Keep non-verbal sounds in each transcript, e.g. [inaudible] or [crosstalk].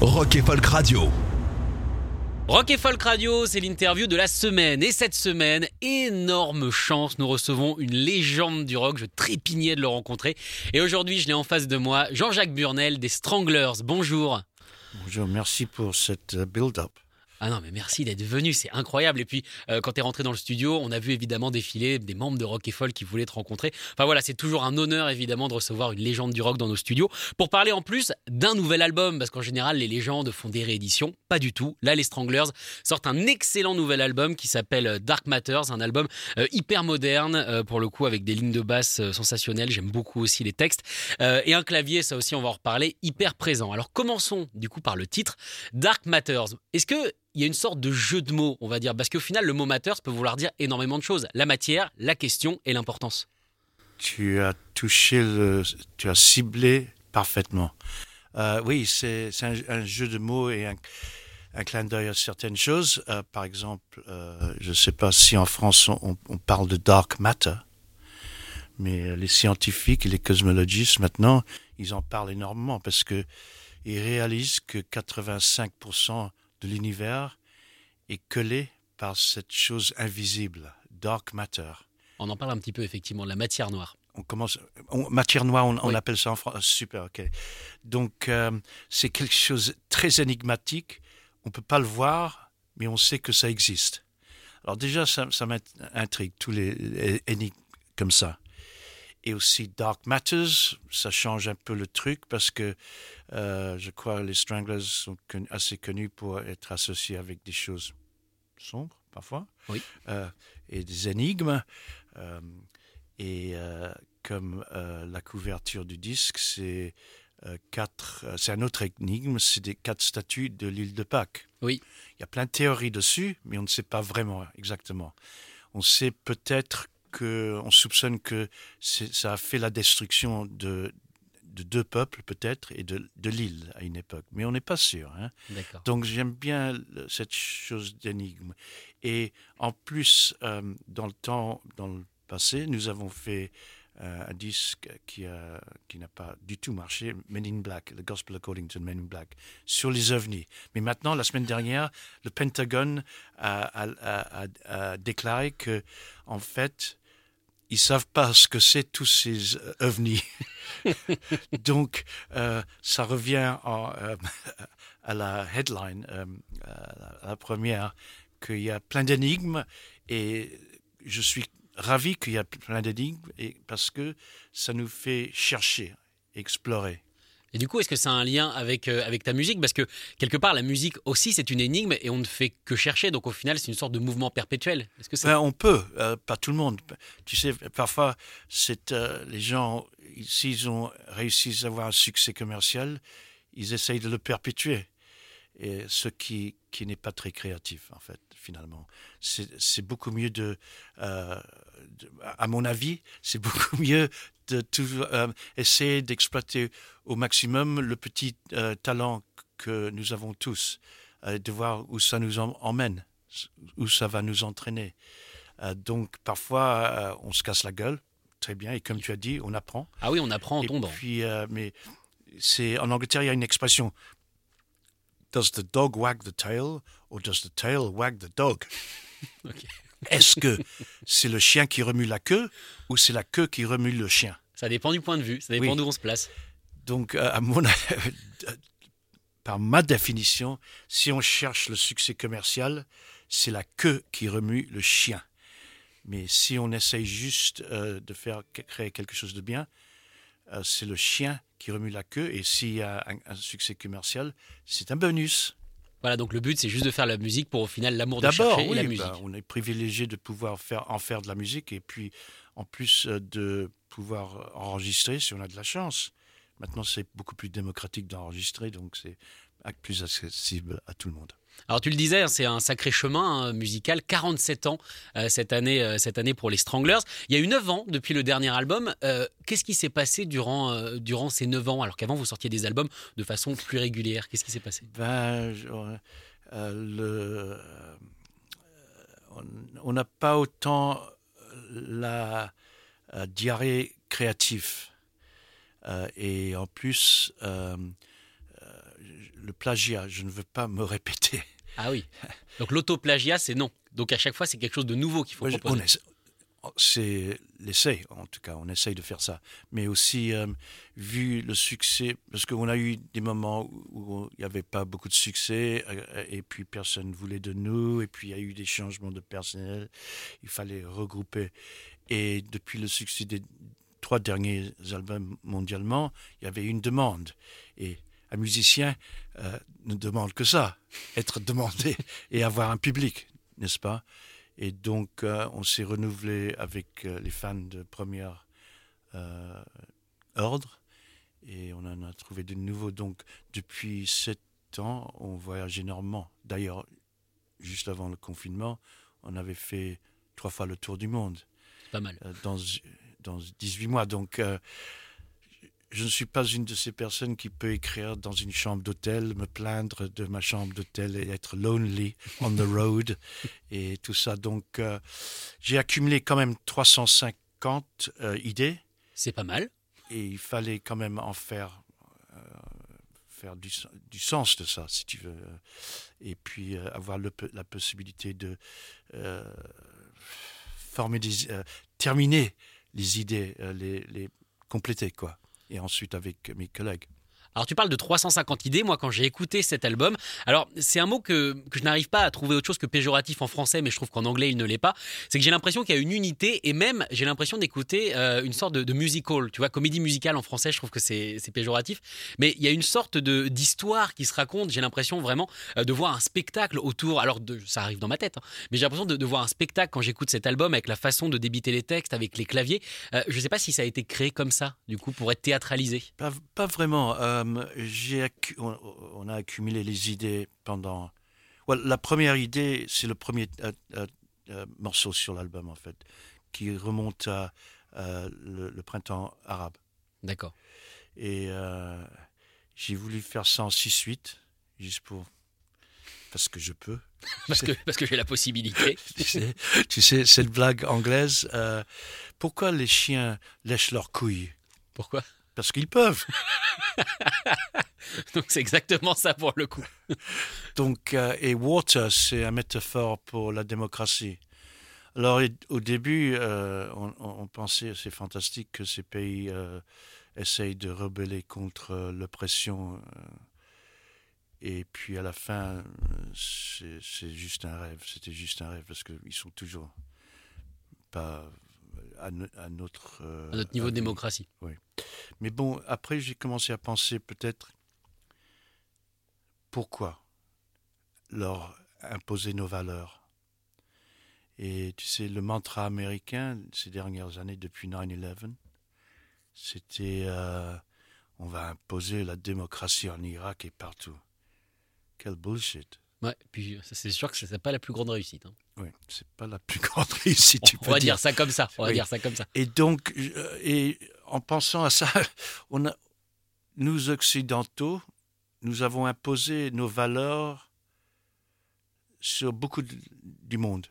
Rock et Folk Radio. Rock et Folk Radio, c'est l'interview de la semaine. Et cette semaine, énorme chance, nous recevons une légende du rock. Je trépignais de le rencontrer. Et aujourd'hui, je l'ai en face de moi, Jean-Jacques Burnel des Stranglers. Bonjour. Bonjour, merci pour cette euh, build-up. Ah non, mais merci d'être venu, c'est incroyable. Et puis, euh, quand tu es rentré dans le studio, on a vu évidemment défiler des membres de Rock et Folk qui voulaient te rencontrer. Enfin voilà, c'est toujours un honneur évidemment de recevoir une légende du rock dans nos studios pour parler en plus d'un nouvel album, parce qu'en général, les légendes font des rééditions. Pas du tout. Là, les Stranglers sortent un excellent nouvel album qui s'appelle Dark Matters, un album euh, hyper moderne, euh, pour le coup, avec des lignes de basse euh, sensationnelles. J'aime beaucoup aussi les textes. Euh, et un clavier, ça aussi, on va en reparler, hyper présent. Alors commençons du coup par le titre Dark Matters. Est-ce que il y a une sorte de jeu de mots, on va dire, parce qu'au final, le mot matters peut vouloir dire énormément de choses. La matière, la question et l'importance. Tu as touché tu as ciblé parfaitement. Euh, oui, c'est un, jeu de mots et un, clin d'œil à certaines choses. Euh, par exemple, euh, je ne sais pas si en France on, on parle de dark matter, mais les scientifiques et les cosmologistes maintenant, ils en parlent énormément parce que ils réalisent que 85% de l'univers est collé par cette chose invisible, dark matter. On en parle un petit peu effectivement de la matière noire. on commence on- matière noire on, on Oui. appelle ça en France super ok donc euh, c'est quelque chose de très énigmatique on peut pas le voir mais on sait que ça existe alors déjà ça, ça m'intrigue tous les énigmes comme ça et aussi Dark Matters ça change un peu le truc parce que euh, je crois les Stranglers sont con- assez connus pour être associés avec des choses sombres parfois Oui. Euh, et des énigmes euh, et comme la couverture du disque, c'est quatre, c'est un autre énigme, c'est des quatre statues de l'île de Pâques. Oui. Il y a plein de théories dessus, mais on ne sait pas vraiment exactement. On sait peut-être que, on soupçonne que ça a fait la destruction de, de deux peuples peut-être et de, de l'île à une époque, mais on n'est pas sûr. Hein. Donc j'aime bien cette chose d'énigme. Et en plus, euh, dans le temps, dans le passé, nous avons fait euh, un disque qui, a- qui n'a pas du tout marché, Men in Black, The Gospel According to Men in Black, sur les ovnis. Mais maintenant, la semaine dernière, le Pentagone a, a- a- a- a déclaré que, en fait, ils savent pas ce que c'est tous ces euh, ovnis. [laughs] Donc, euh, ça revient en, euh, à la headline, euh, à la- première, qu'il y a plein d'énigmes et je suis ravi qu'il y a plein d'énigmes parce que ça nous fait chercher, explorer. Et du coup, est-ce que ça a un lien avec, euh, avec ta musique? Parce que quelque part, la musique aussi, c'est une énigme et on ne fait que chercher. Donc au final, c'est une sorte de mouvement perpétuel. Est-ce que Ben, on peut, euh, pas tout le monde. Tu sais, parfois, euh, les gens, s'ils ont réussi à avoir un succès commercial, ils essayent de le perpétuer. Et ce qui, qui n'est pas très créatif, en fait, finalement. C'est c'est beaucoup mieux de, euh, de- à mon avis, c'est [laughs] beaucoup mieux de toujours euh, essayer d'exploiter au maximum le petit euh, talent que nous avons tous, euh, de voir où ça nous emmène, où ça va nous entraîner. Donc parfois, on se casse la gueule, très bien, et comme tu as dit, on apprend. Ah oui, on apprend en Et tombant. puis, mais c'est en Angleterre, il y a une expression. Does the dog wag the tail or does the tail wag the dog? [laughs] Est-ce que c'est le chien qui remue la queue ou c'est la queue qui remue le chien? Ça dépend du point de vue, ça dépend Oui. d'où on se place. Donc, euh, à mon, [laughs] par ma définition, si on cherche le succès commercial, c'est la queue qui remue le chien. Mais si on essaye juste euh, de faire créer quelque chose de bien, euh, c'est le chien qui remue la queue. Et s'il y a un, un succès commercial, c'est un bonus. Voilà, donc le but, c'est juste de faire la musique pour au final l'amour de chercher et la musique. bah, on est privilégié de pouvoir faire, en faire de la musique et puis en plus euh, de pouvoir enregistrer si on a de la chance. Maintenant, c'est beaucoup plus démocratique d'enregistrer, donc c'est plus accessible à tout le monde. Alors tu le disais, hein, c'est un sacré chemin hein, musical, 47 ans euh, cette, année, euh, cette année pour les Stranglers. Il y a eu 9 ans depuis le dernier album. Euh, qu'est-ce qui s'est passé durant, durant ces 9 ans Alors qu'avant vous sortiez des albums de façon plus régulière? Qu'est-ce qui s'est passé? Ben, le, On n'a pas autant la diarrhée créative. et en plus le plagiat, je ne veux pas me répéter. Ah oui. Donc l'autoplagiat, c'est non. Donc à chaque fois, c'est quelque chose de nouveau qu'il faut proposer. C'est l'essai, en tout cas, on essaye de faire ça. Mais aussi, euh, vu le succès, parce qu'on a eu des moments où il n'y avait pas beaucoup de succès, euh, et puis personne ne voulait de nous, et puis il y a eu des changements de personnel, il fallait regrouper. Et depuis le succès des trois derniers albums mondialement, il y avait une demande. Et un musicien euh, ne demande que ça, être demandé et avoir un public, n'est-ce pas? Et donc, euh, on s'est renouvelé avec euh, les fans de première ordre et on en a trouvé de nouveaux. Donc, depuis sept ans, on voyage énormément. D'ailleurs, juste avant le confinement, on avait fait trois fois le tour du monde. Pas mal. dans, dans 18 mois. Donc, je ne suis pas une de ces personnes qui peut écrire dans une chambre d'hôtel, me plaindre de ma chambre d'hôtel et être lonely on the road [laughs] et tout ça. Donc, euh, j'ai accumulé quand même 350 euh, idées. C'est pas mal. Et il fallait quand même en faire, euh, faire du, sens de ça, si tu veux. Et puis avoir la possibilité de former des, terminer les idées, les, les compléter, quoi et ensuite avec mes collègues. Alors tu parles de 350 idées, moi quand j'ai écouté cet album, alors c'est un mot que, que je n'arrive pas à trouver autre chose que péjoratif en français, mais je trouve qu'en anglais il ne l'est pas, c'est que j'ai l'impression qu'il y a une unité et même j'ai l'impression d'écouter euh, une sorte de, de, musical, tu vois, comédie musicale en français, je trouve que c'est péjoratif, mais il y a une sorte d'histoire qui se raconte, j'ai l'impression vraiment euh, de voir un spectacle autour, alors ça arrive dans ma tête, hein, mais j'ai l'impression de, de, voir un spectacle quand j'écoute cet album avec la façon de débiter les textes, avec les claviers, euh, je ne sais pas si ça a été créé comme ça, du coup, pour être théâtralisé. Pas, vraiment. On, a accumulé les idées pendant. la première idée, c'est le premier euh, euh, morceau sur l'album, en fait, qui remonte à le, printemps arabe. D'accord. Et j'ai voulu faire ça en 6-8, juste pour. Parce que je peux. [laughs] parce que, parce que j'ai la possibilité. [laughs] tu sais, tu sais cette blague anglaise. pourquoi les chiens lèchent leurs couilles? Pourquoi? Parce qu'ils peuvent. [laughs] Donc c'est exactement ça pour le coup. Donc, euh, et water, c'est une métaphore pour la démocratie. Alors au début, euh, on, pensait, c'est fantastique que ces pays euh, essayent de rebeller contre l'oppression. et puis à la fin, c'est juste un rêve. C'était juste un rêve parce qu'ils sont toujours pas à, notre, à notre niveau de démocratie. Oui. Mais bon, après, j'ai commencé à penser peut-être pourquoi leur imposer nos valeurs. Et tu sais, le mantra américain ces dernières années, depuis 9-11, c'était euh, on va imposer la démocratie en Irak et partout. Quel bullshit. Ouais, puis c'est sûr que c'est pas la plus grande réussite. Hein. Oui, c'est pas la plus [laughs] grande réussite. Tu on, va dire. ça comme ça. On va dire ça comme ça. Et donc, euh, et en pensant à ça, [laughs] on a, nous occidentaux, nous avons imposé nos valeurs sur beaucoup du monde.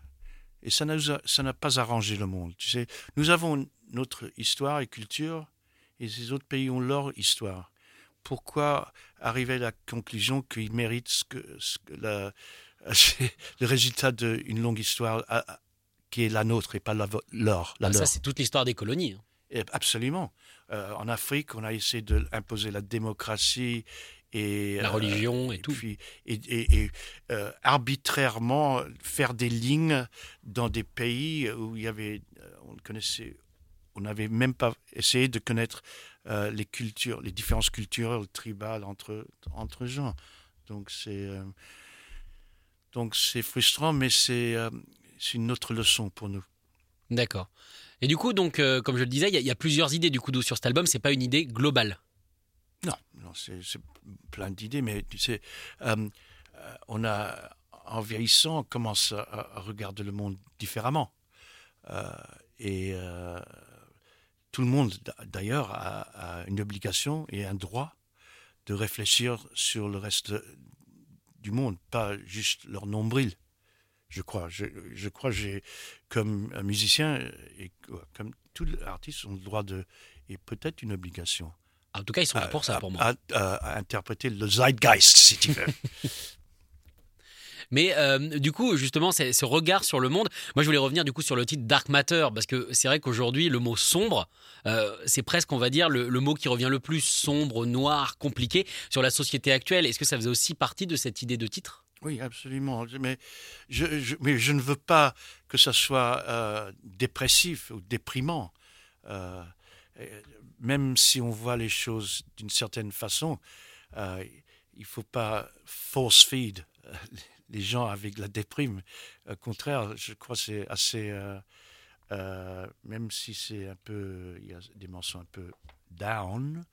Et ça n'a pas arrangé le monde. Tu sais, nous avons notre histoire et culture, et ces autres pays ont leur histoire. Pourquoi arriver à la conclusion qu'ils méritent ce que, la, [laughs] le résultat d'une longue histoire qui est la nôtre et pas la, leur, ah, Ça, c'est toute l'histoire des colonies. Hein. Absolument. Euh, en Afrique, on a essayé d'imposer la démocratie et la religion et tout. Puis, et, euh, arbitrairement faire des lignes dans des pays où il y avait, euh, on connaissait, on n'avait même pas essayé de connaître les cultures, les différences culturelles tribales entre entre gens. Donc c'est donc c'est frustrant, mais c'est une autre leçon pour nous. D'accord. Et du coup, donc, euh, comme je le disais, il y, a plusieurs idées du coup sur cet album. C'est pas une idée globale. Non, non c'est plein d'idées, mais tu sais, euh, euh, on a, en vieillissant, on commence à, regarder le monde différemment. Euh, et tout le monde, d'ailleurs, a, une obligation et un droit de réfléchir sur le reste du monde, pas juste leur nombril. Je crois. Je, je crois j'ai, comme un musicien et comme tous les artistes, ont le droit de et peut-être une obligation. En tout cas, ils sont là pour ça, pour moi. À, interpréter le zeitgeist, si tu veux. [laughs] Mais euh, du coup, justement, ce regard sur le monde, moi je voulais revenir du coup sur le titre Dark Matter, parce que c'est vrai qu'aujourd'hui, le mot sombre, euh, c'est presque, on va dire, le, mot qui revient le plus sombre, noir, compliqué sur la société actuelle. Est-ce que ça faisait aussi partie de cette idée de titre? Oui, absolument. Mais je, ne veux pas que ça soit euh, dépressif ou déprimant. même si on voit les choses d'une certaine façon, il ne faut pas force feed les gens avec la déprime. Au contraire, je crois que c'est assez. Euh, euh, même si c'est un peu. Il y a des morceaux un peu down.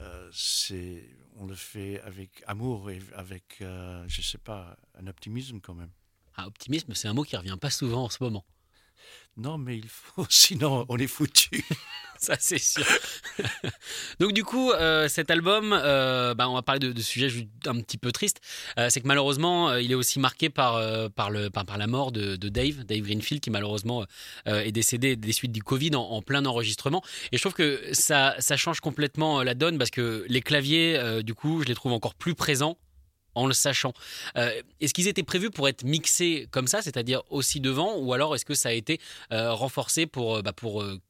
Euh, c'est, on le fait avec amour et avec, je sais pas, un optimisme quand même. Ah, optimisme, c'est un mot qui revient pas souvent en ce moment. Non, mais il faut, [laughs] sinon on est foutu. [laughs] Ça, c'est sûr. [laughs] Donc, du coup, euh, cet album, euh, bah, on va parler de, sujets un petit peu tristes. Euh, c'est que malheureusement, il est aussi marqué par, par, le, par, la mort de, Dave, Dave Greenfield, qui malheureusement est décédé des suites du Covid en, plein enregistrement. Et je trouve que ça, ça change complètement la donne parce que les claviers, du coup, je les trouve encore plus présents en le sachant. Euh, est-ce qu'ils étaient prévus pour être mixés comme ça, c'est-à-dire aussi devant, ou alors est-ce que ça a été euh, renforcé pour, euh, bah,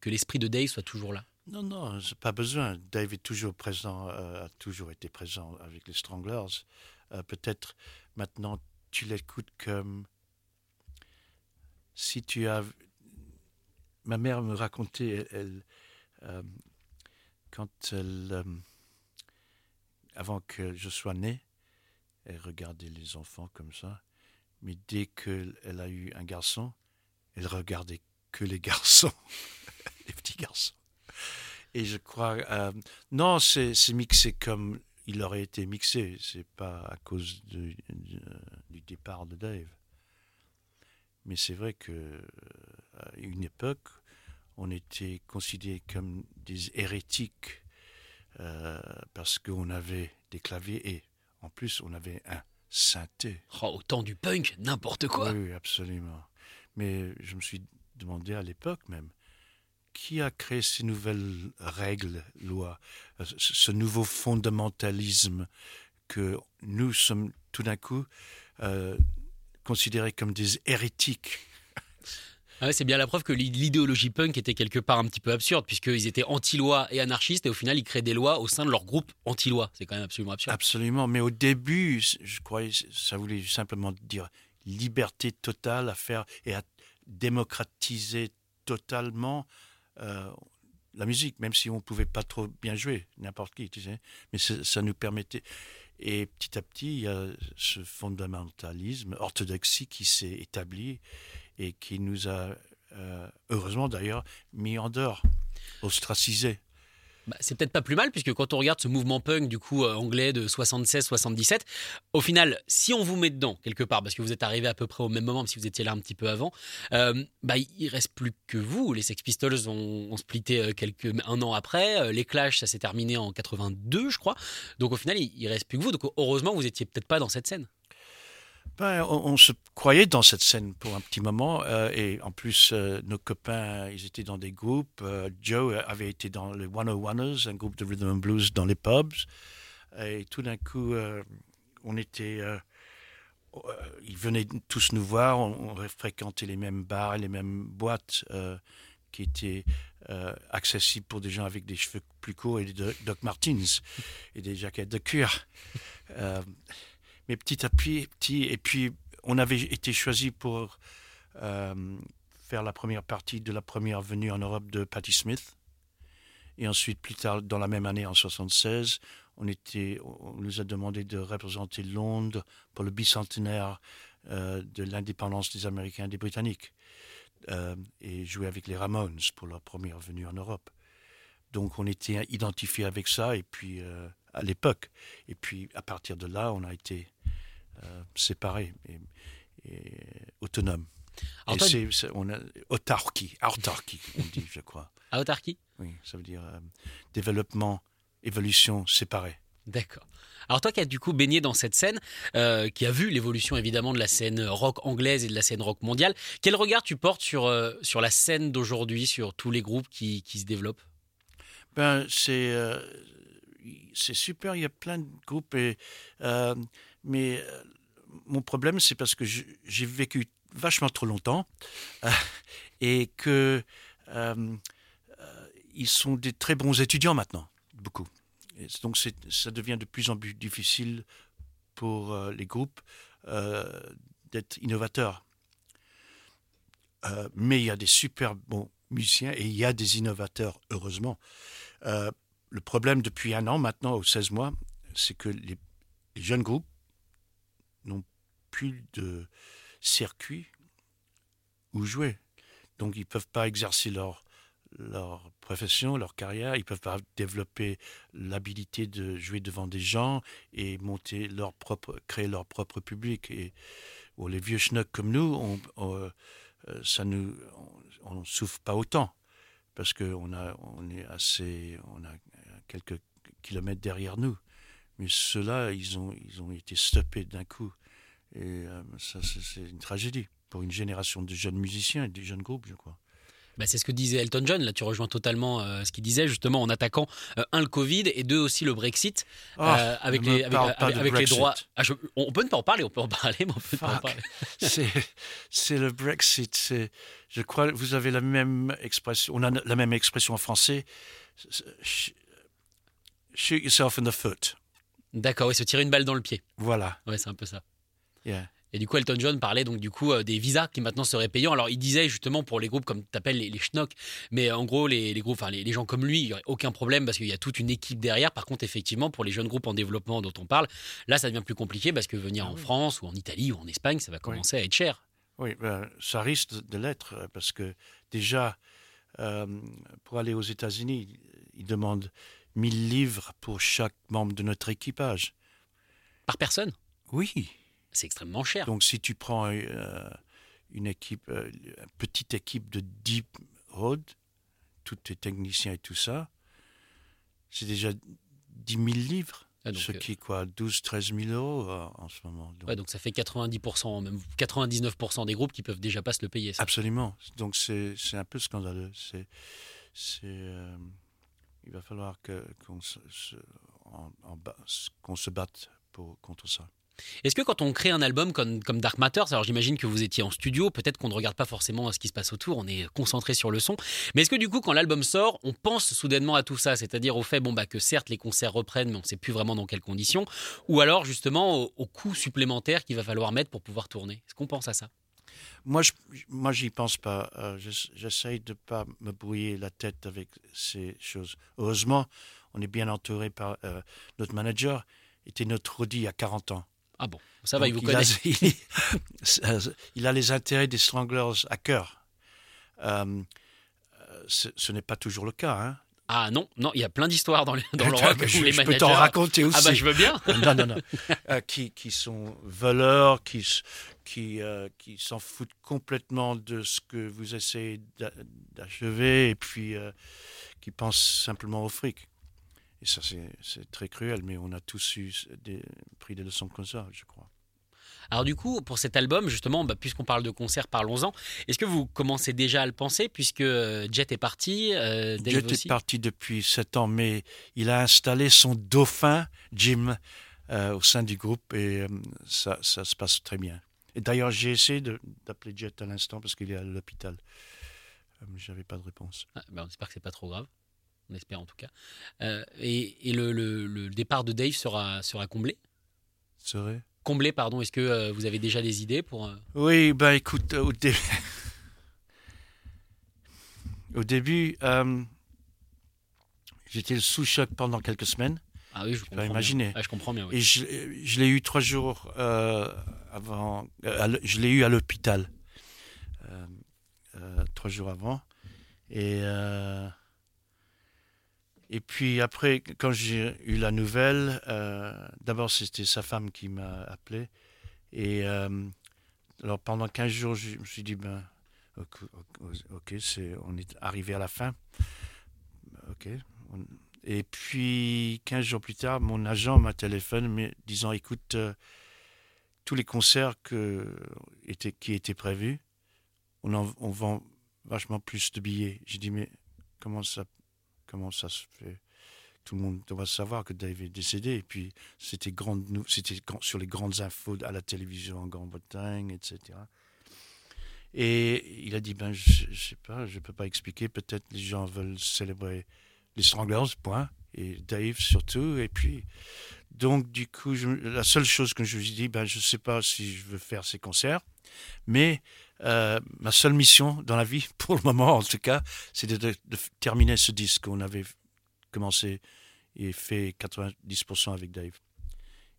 que l'esprit de Dave soit toujours là? Non, non, pas besoin. Dave est toujours présent, a toujours été présent avec les Stranglers. Peut-être maintenant tu l'écoutes comme si tu as. Ma mère me racontait, elle, quand elle, avant que je sois né, elle regardait les enfants comme ça. Mais dès qu'elle a eu un garçon, elle regardait que les garçons, [laughs] les petits garçons. Et je crois, euh, non, c'est mixé comme il aurait été mixé. C'est pas à cause du départ de Dave. Mais c'est vrai que euh, à une époque, on était considérés comme des hérétiques euh, parce qu'on avait des claviers et en plus, on avait un synthé. Oh, au temps du punk, n'importe quoi. Oui, absolument. Mais je me suis demandé à l'époque même, qui a créé ces nouvelles règles, lois, euh, ce nouveau fondamentalisme que nous sommes tout d'un coup euh, considérés comme des hérétiques? Ah c'est bien la preuve que l'idéologie punk était quelque part un petit peu absurde, puisqu'ils étaient anti-loi et anarchistes, et au final, ils créent des lois au sein de leur groupe anti-loi. C'est quand même absolument absurde. Absolument, mais au début, je croyais ça voulait simplement dire liberté totale à faire et à démocratiser totalement euh, la musique, même si on ne pouvait pas trop bien jouer, n'importe qui, tu sais. Mais ça nous permettait. Et petit à petit, il y a ce fondamentalisme, orthodoxie qui s'est établi et qui nous a, euh, heureusement d'ailleurs, mis en dehors, ostracisés. Bah, c'est peut-être pas plus mal, puisque quand on regarde ce mouvement punk du coup euh, anglais de 76-77, au final, si on vous met dedans quelque part, parce que vous êtes arrivé à peu près au même moment, même si vous étiez là un petit peu avant, euh, bah, il reste plus que vous. Les Sex Pistols ont, splitté euh, quelques, un an après, les Clash, ça s'est terminé en 82, je crois. Donc au final, il, il reste plus que vous. Donc heureusement, vous étiez peut-être pas dans cette scène. Ben, on, se croyait dans cette scène pour un petit moment. Euh, et en plus, euh, nos copains, ils étaient dans des groupes. Euh, Joe avait été dans les 101ers, un groupe de rhythm and blues dans les pubs. Et tout d'un coup, on était. ils venaient tous nous voir. On, fréquentait les mêmes bars, les mêmes boîtes qui étaient accessibles pour des gens avec des cheveux plus courts et des Doc Martens et des jaquettes de cuir mais petit à petit, et puis on avait été choisi pour euh, faire la première partie de la première venue en Europe de Patti Smith. Et ensuite, plus tard, dans la même année, en 76, on, était, on nous a demandé de représenter Londres pour le bicentenaire euh, de l'indépendance des Américains et des Britanniques. Euh, et jouer avec les Ramones pour leur première venue en Europe. Donc on était identifié avec ça et puis à l'époque. Et puis à partir de là, on a été séparés et, et autonomes. Et c'est- c'est- on a autarkie, autarkie, on dit, je crois. [laughs] Autarkie Oui, ça veut dire euh, développement, évolution séparée. D'accord. Alors toi qui as du coup baigné dans cette scène, euh, qui a vu l'évolution évidemment de la scène rock anglaise et de la scène rock mondiale, quel regard tu portes sur, euh, sur la scène d'aujourd'hui, sur tous les groupes qui, qui se développent? Ben, c'est euh, c'est super, il y a plein de groupes, et, euh, mais euh, mon problème, c'est parce que j'ai vécu vachement trop longtemps euh, [laughs] et que euh, ils sont des très bons étudiants maintenant, beaucoup. Donc ça devient de plus en plus difficile pour les groupes d'être innovateurs. Mais il y a des super bons musiciens et il y a des innovateurs, heureusement. Le problème depuis un an maintenant, ou 16 mois, c'est que les jeunes groupes n'ont plus de circuit où jouer. Donc ils ne peuvent pas exercer leur, leur profession, leur carrière, ils ne peuvent pas développer l'habilité de jouer devant des gens et monter leur propre, créer leur propre public. Et bon, les vieux schnocks comme nous, on, on, euh, ça nous, on souffre pas autant parce qu'on a, on est assez, on a quelques kilomètres derrière nous. Mais ceux-là, ils ont, ils ont été stoppés d'un coup. Et euh, ça, c'est une tragédie pour une génération de jeunes musiciens et de jeunes groupes, je crois. Bah, c'est ce que disait Elton John. Là, tu rejoins totalement euh, ce qu'il disait, justement, en attaquant, euh, un, le Covid et deux, aussi le Brexit, Ah, euh, avec, les, avec, avec- droits. Ah, je- on peut ne pas en parler, on peut en parler, mais on peut pas en parler. [laughs] [laughs] c'est, le Brexit. Je crois que vous avez la même expression. On a la même expression en français. Sh- Shoot yourself in the foot. D'accord, oui, se tirer une balle dans le pied. Voilà. Ouais, c'est un peu ça. Yeah. Et du coup, Elton John parlait donc du coup euh, des visas qui maintenant seraient payants. Alors, il disait justement pour les groupes comme tu appelles les, les schnocks, mais en gros, les, les groupes, enfin les, les gens comme lui, il n'y aurait aucun problème parce qu'il y a toute une équipe derrière. Par contre, effectivement, pour les jeunes groupes en développement dont on parle, là, ça devient plus compliqué parce que venir Ah en oui. France ou en Italie ou en Espagne, ça va commencer à être cher. Oui, ben, ça risque de- l'être parce que déjà, euh, pour aller aux États-Unis, ils demandent 1000 livres pour chaque membre de notre équipage. Par personne, Oui. c'est extrêmement cher. Donc si tu prends euh, une équipe, euh, une petite équipe de 10 road, tous tes techniciens et tout ça, c'est déjà 10 000 livres. Ah, donc, ce euh, qui est quoi 12 13 000 euros euh, en ce moment. Donc, Ouais, donc ça fait 90%, même 99% des groupes qui peuvent déjà pas se le payer. ça. Absolument. Donc c'est un peu scandaleux. C'est c'est euh, il va falloir qu'on se, batte pour contre ça. Est-ce que quand on crée un album comme, comme Dark Matters, alors j'imagine que vous étiez en studio, peut-être qu'on ne regarde pas forcément ce qui se passe autour, on est concentré sur le son, mais est-ce que du coup quand l'album sort, on pense soudainement à tout ça, c'est-à-dire au fait bon, bah, que certes les concerts reprennent, mais on ne sait plus vraiment dans quelles conditions, ou alors justement au, au coût supplémentaire qu'il va falloir mettre pour pouvoir tourner? Est-ce qu'on pense à ça? Moi, je, moi, j'y pense pas. Euh, j'ess- J'essaye de pas me brouiller la tête avec ces choses. Heureusement, on est bien entouré par euh, notre manager. Était notre y a 40 ans. Ah bon, ça va, il vous a, connaît. [laughs] il, il a les intérêts des Stranglers à cœur. Euh, ce ce n'est pas toujours le cas. Hein. Ah non, non, il y a plein d'histoires dans, les, dans [laughs] le rock je, où les je managers... peux t'en raconter aussi. Ah bah je veux bien [laughs] non, non, non. [laughs] Euh, qui, qui sont voleurs, qui, qui, euh, qui s'en foutent complètement de ce que vous essayez d'a- d'achever et puis euh, qui pensent simplement au fric. Et ça, c'est c'est très cruel, mais on a tous eu des, pris des leçons comme ça, je crois. Alors du coup, pour cet album, justement, bah, puisqu'on parle de concert, parlons-en. Est-ce que vous commencez déjà à le penser, puisque euh, Jet est parti, euh, Dave Jet aussi? est parti depuis sept ans, mais il a installé son dauphin, Jim, euh, au sein du groupe et euh, ça, ça se passe très bien. Et d'ailleurs, j'ai essayé d'appeler Jet à l'instant parce qu'il est à l'hôpital. J'avais pas de réponse. Ah, bah, on espère que c'est pas trop grave. On espère en tout cas. Euh, et et le, le- le départ de Dave sera, sera comblé? Serait? Comblé, pardon. Est-ce que euh, vous avez déjà des idées pour... euh, Oui, ben écoute, au, dé- [laughs] au début, euh, j'étais sous choc pendant quelques semaines Ah oui, je bien. imaginer. Ah, je comprends bien, oui. et je, je l'ai eu trois jours euh, avant. euh, je l'ai eu à l'hôpital euh, trois jours avant et Et puis après, quand j'ai eu la nouvelle, euh, d'abord c'était sa femme qui m'a appelé. Et euh, alors pendant 15 jours, je me suis dit, ben, ok, on est arrivé à la fin. Ok. Et puis 15 jours plus tard, mon agent m'a téléphoné disant, écoute, euh, tous les concerts qui étaient prévus, on vend vachement plus de billets. J'ai dit, mais comment ça, comment ça se fait Tout le monde doit savoir que Dave est décédé. Et puis, c'était sur les grandes infos à la télévision en Grande-Bretagne, etc. Et il a dit, ben, je, je sais pas, je peux pas expliquer. Peut-être les gens veulent célébrer les Stranglers, point. Et Dave surtout. Et puis, donc, du coup, la seule chose que je lui ai dit, ben, je sais pas si je veux faire ces concerts. Mais euh, ma seule mission dans la vie, [laughs] pour le moment en tout cas, c'est de, terminer ce disque qu'on avait commencé et fait 90% avec Dave.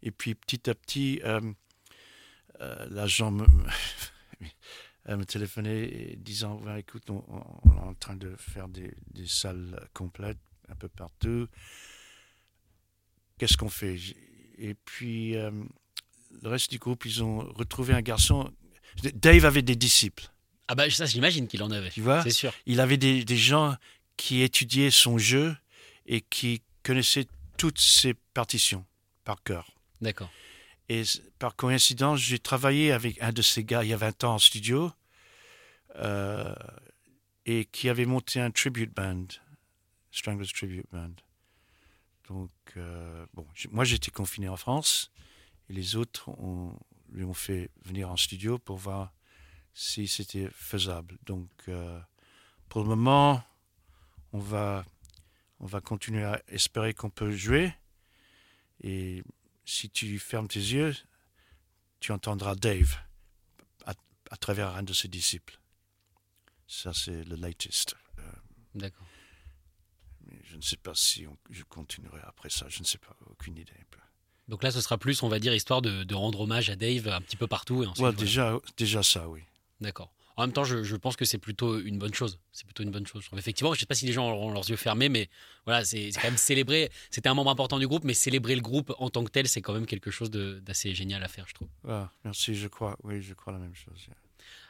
Et puis petit à petit, euh, euh, l'agent me, [laughs] téléphonait disant écoute, on, est en train de faire des, des salles complètes un peu partout. Qu'est-ce qu'on fait? Et puis euh, le reste du groupe, ils ont retrouvé un garçon. Dave avait des disciples. Ah bah ça, j'imagine qu'il en avait. Tu vois? C'est sûr. il avait des, des gens qui étudiaient son jeu et qui connaissaient toutes ses partitions par cœur. D'accord. Et par coïncidence, j'ai travaillé avec un de ces gars il y a 20 ans en studio euh, et qui avait monté un tribute band, Stranglers Tribute Band. Donc, euh, bon, moi j'étais confiné en France et les autres ont- lui ont fait venir en studio pour voir si c'était faisable. Donc, euh, pour le moment, on va, on va continuer à espérer qu'on peut jouer. Et si tu fermes tes yeux, tu entendras Dave à, à travers un de ses disciples. Ça, c'est le latest. Euh, D'accord. mais je ne sais pas si on- je continuerai après ça. Je ne sais pas, aucune idée. Donc là, ce sera plus, on va dire, histoire de, de rendre hommage à Dave un petit peu partout. Et ensuite, Ouais, voilà. déjà, déjà ça, oui. D'accord. En même temps, je, je pense que c'est plutôt une bonne chose. C'est plutôt une bonne chose. Effectivement, je ne sais pas si les gens auront leurs yeux fermés, mais voilà, c'est quand même célébrer. C'était un membre important du groupe, mais célébrer le groupe en tant que tel, c'est quand même quelque chose d'assez génial à faire, je trouve. Ah, merci, je crois. Oui, je crois la même chose.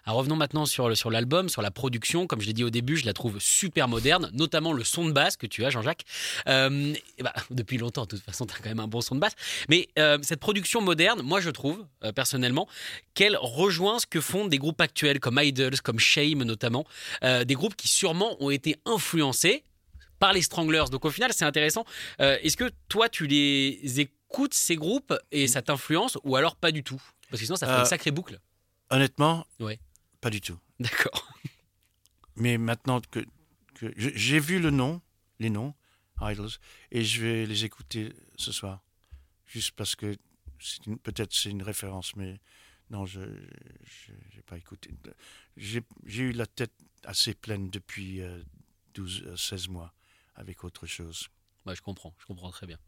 Alors revenons maintenant sur, sur l'album, sur la production. Comme je l'ai dit au début, je la trouve super moderne, notamment le son de basse que tu as, Jean-Jacques. Euh, bah, [laughs] depuis longtemps, de toute façon, tu as quand même un bon son de basse. Mais euh, cette production moderne, moi je trouve, euh, personnellement, qu'elle rejoint ce que font des groupes actuels comme Idols, comme Shame notamment. Des groupes qui sûrement ont été influencés par les Stranglers. Donc au final, c'est intéressant. Est-ce que toi, tu les écoutes, ces groupes, et ça t'influence, ou alors pas du tout? Parce que sinon, ça fait une sacrée boucle. Honnêtement, Ouais. Pas du tout. D'accord. [laughs] Mais maintenant que, j'ai vu le nom, les noms, Idols, et je vais les écouter ce soir. Juste parce que peut-être c'est une référence, mais non, je n'ai pas écouté. J'ai eu la tête assez pleine depuis euh, 12, euh, 16 mois avec autre chose. Ouais, je comprends, je comprends très bien.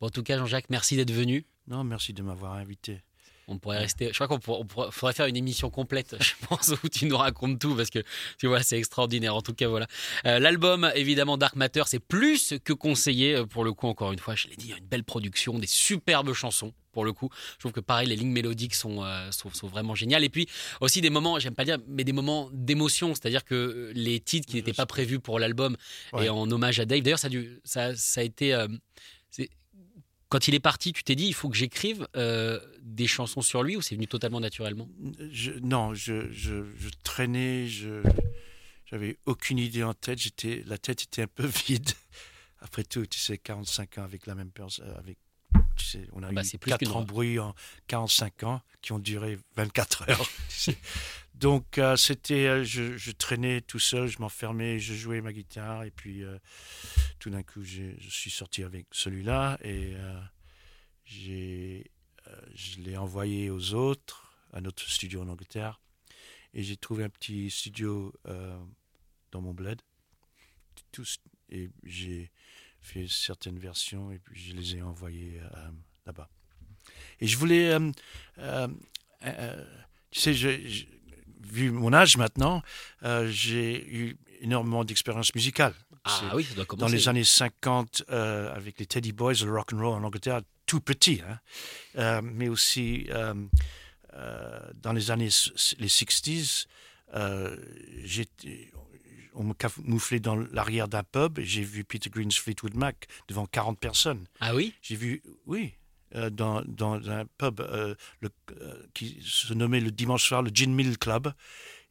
Bon, en tout cas, Jean-Jacques, merci d'être venu. Non, merci de m'avoir invité. On pourrait rester. Je crois qu'on pourrait, faudrait faire une émission complète, je pense, [laughs] où tu nous racontes tout parce que tu vois, c'est extraordinaire. En tout cas, voilà. Euh, L'album, évidemment, Dark Matter, c'est plus que conseillé euh, pour le coup. Encore une fois, je l'ai dit, il y a une belle production, des superbes chansons. Pour le coup, je trouve que pareil, les lignes mélodiques sont, euh, sont, sont vraiment géniales. Et puis aussi des moments, j'aime pas dire, mais des moments d'émotion, c'est-à-dire que les titres qui n'étaient pas prévus pour l'album Ouais. et en hommage à Dave. D'ailleurs, ça, a dû- ça, ça a été. euh, quand il est parti, tu t'es dit, il faut que j'écrive euh, des chansons sur lui ou c'est venu totalement naturellement? Je- non, je, je, je traînais, je j'avais aucune idée en tête. J'étais, la tête était un peu [laughs] vide. Après tout, tu sais, 45 ans avec la même personne, avec, tu sais, on a Bah, eu c'est plus quatre qu'une heure. embrouilles en 45 ans qui ont duré 24 heures. [laughs] tu sais. Donc euh, c'était, euh, je, traînais tout seul, je m'enfermais, je jouais ma guitare et puis euh, tout d'un coup, je suis sorti avec celui-là et j'ai je l'ai envoyé aux autres, à notre studio en Angleterre. Et j'ai trouvé un petit studio dans mon bled. Et j'ai fait certaines versions et puis je les ai envoyées là-bas. Et je voulais. tu sais, je- vu mon âge maintenant, euh, j'ai eu énormément d'expérience musicale. Ah oui, ça doit Dans commencer. les années 50, euh, avec les Teddy Boys, le rock and roll en Angleterre, tout petit, hein. Euh, mais aussi dans les années les 60s, euh, j'étais- on me camouflait dans l'arrière d'un pub et j'ai vu Peter Green's Fleetwood Mac devant 40 personnes. Ah oui? J'ai vu, oui, dans, dans un pub euh, euh, qui se nommait le dimanche soir le Gin Mill Club.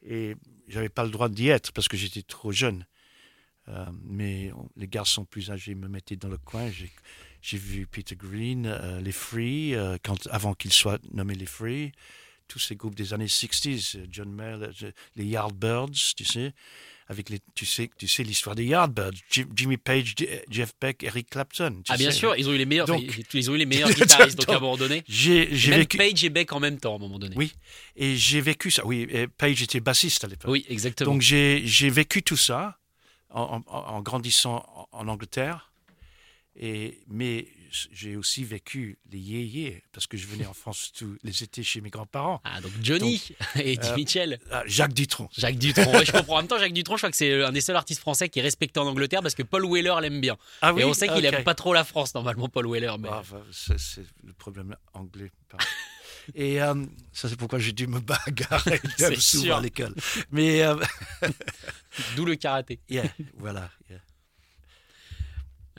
Et j'avais pas le droit d'y être parce que j'étais trop jeune. Euh, mais les garçons plus âgés me mettaient dans le coin. J'ai, vu Peter Green, euh, les Free, euh, avant qu'ils soient nommés les Free. Tous ces groupes des années 60s, euh, John Mayer, euh, les Yardbirds, tu sais, avec les, tu sais, tu sais l'histoire des Yardbirds, Jim- Jimmy Page, Jeff Beck, Eric Clapton. tu Ah bien sais. sûr, ils ont eu les meilleurs, Donc- ils ont eu les meilleurs [laughs] guitaristes donc à un moment donné. J'ai, vécu. Page et Beck en même temps à un moment donné. Oui, et j'ai vécu ça. Oui, et Page était bassiste à l'époque. Oui, exactement. Donc j'ai, j'ai vécu tout ça en, en- en grandissant en, en Angleterre. Et, mais j'ai aussi vécu les yéyés, parce que je venais en France [laughs] tous les étés chez mes grands-parents. Ah donc Johnny [laughs] et euh, Mitchell. Ah, Jacques Dutronc. Jacques Dutronc, ouais, je comprends. En même temps, Jacques Dutronc, je crois que c'est un des seuls artistes français qui est respecté en Angleterre parce que Paul Weller l'aime bien. Ah et on sait qu'il Ok. aime pas trop la France normalement, Paul Weller. Mais... Ah, c'est, le problème anglais. [laughs] Et euh, ça, c'est pourquoi j'ai dû me bagarrer souvent sûr. à l'école. Mais euh, D'où le karaté. yeah, voilà. yeah.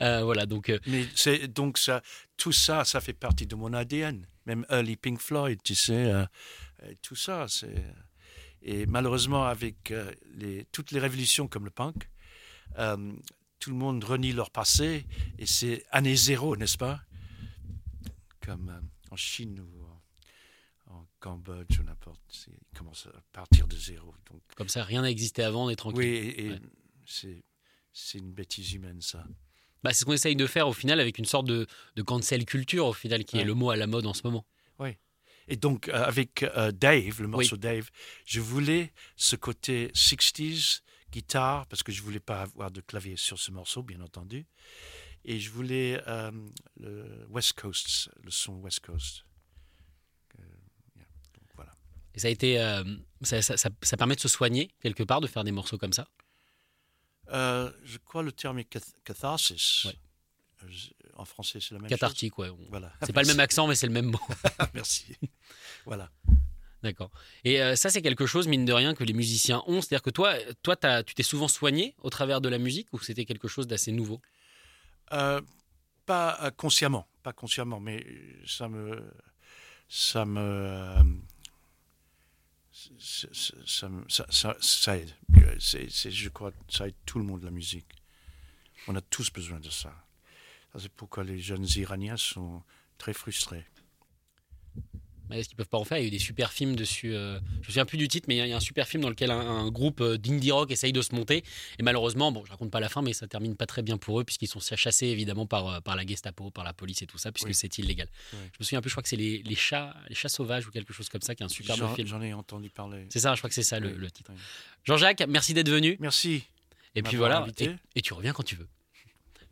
Euh, voilà, donc euh, Mais c'est donc ça, tout ça, ça fait partie de mon ADN. Même early Pink Floyd, tu sais, euh, tout ça, c'est. Et malheureusement, avec les, toutes les révolutions comme le punk, tout le monde renie leur passé et c'est année zéro, n'est-ce pas? Comme en Chine ou en, Cambodge ou n'importe. Ils commencent à partir de zéro. Donc, comme ça, rien n'a existé avant, on est tranquille. oui, et, et Ouais. c'est, c'est une bêtise humaine, ça. Bah, c'est ce qu'on essaye de faire au final avec une sorte de, de cancel culture au final, qui est le mot à la mode en ce moment. Et donc, euh, avec euh, Dave, le morceau Dave, je voulais ce côté 60s, guitare, parce que je voulais pas avoir de clavier sur ce morceau, bien entendu. Et je voulais euh, le West Coast, le son West Coast. Yeah. Donc, voilà. Et ça a été, ça, ça- ça- ça permet de se soigner quelque part, de faire des morceaux comme ça. Euh, je crois le terme est cath- catharsis. Ouais. En français, c'est la même chose. Cathartique, ouais. On- Voilà. C'est pas le [laughs] même accent, mais c'est le même mot. [laughs] Merci. voilà. D'accord. Et euh, ça, c'est quelque chose, mine de rien, que les musiciens ont. C'est-à-dire que toi, toi tu t'es souvent soigné au travers de la musique ou c'était quelque chose d'assez nouveau? Euh, pas consciemment, pas consciemment, mais ça me, ça me, ça, ça- ça aide. Euh, C'est, je crois, ça aide tout le monde la musique. On a tous besoin de. Ça, C'est pourquoi les jeunes Iraniens sont très frustrés. Est-ce qu'ils peuvent pas en faire Il y a eu des super films dessus. euh, je me souviens plus du titre, mais il y a- il y, a un super film dans lequel un, un groupe euh, d'indie rock essaye de se monter. Et malheureusement, bon, je raconte pas la fin, mais ça termine pas très bien pour eux, puisqu'ils sont chassés évidemment par, euh, par la Gestapo, par la police et tout ça, puisque Oui. c'est illégal. Oui. Je me souviens plus, je crois que c'est les, les chats, les chats sauvages ou quelque chose comme ça, qui est un super beau J'en, film. j'en ai entendu parler. C'est ça, je crois que c'est ça le, Oui, le titre. Jean-Jacques, merci d'être venu. Merci. Et puis voilà, invité. et, et tu reviens quand tu veux.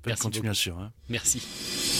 Bonne Merci continuation. hein. Merci.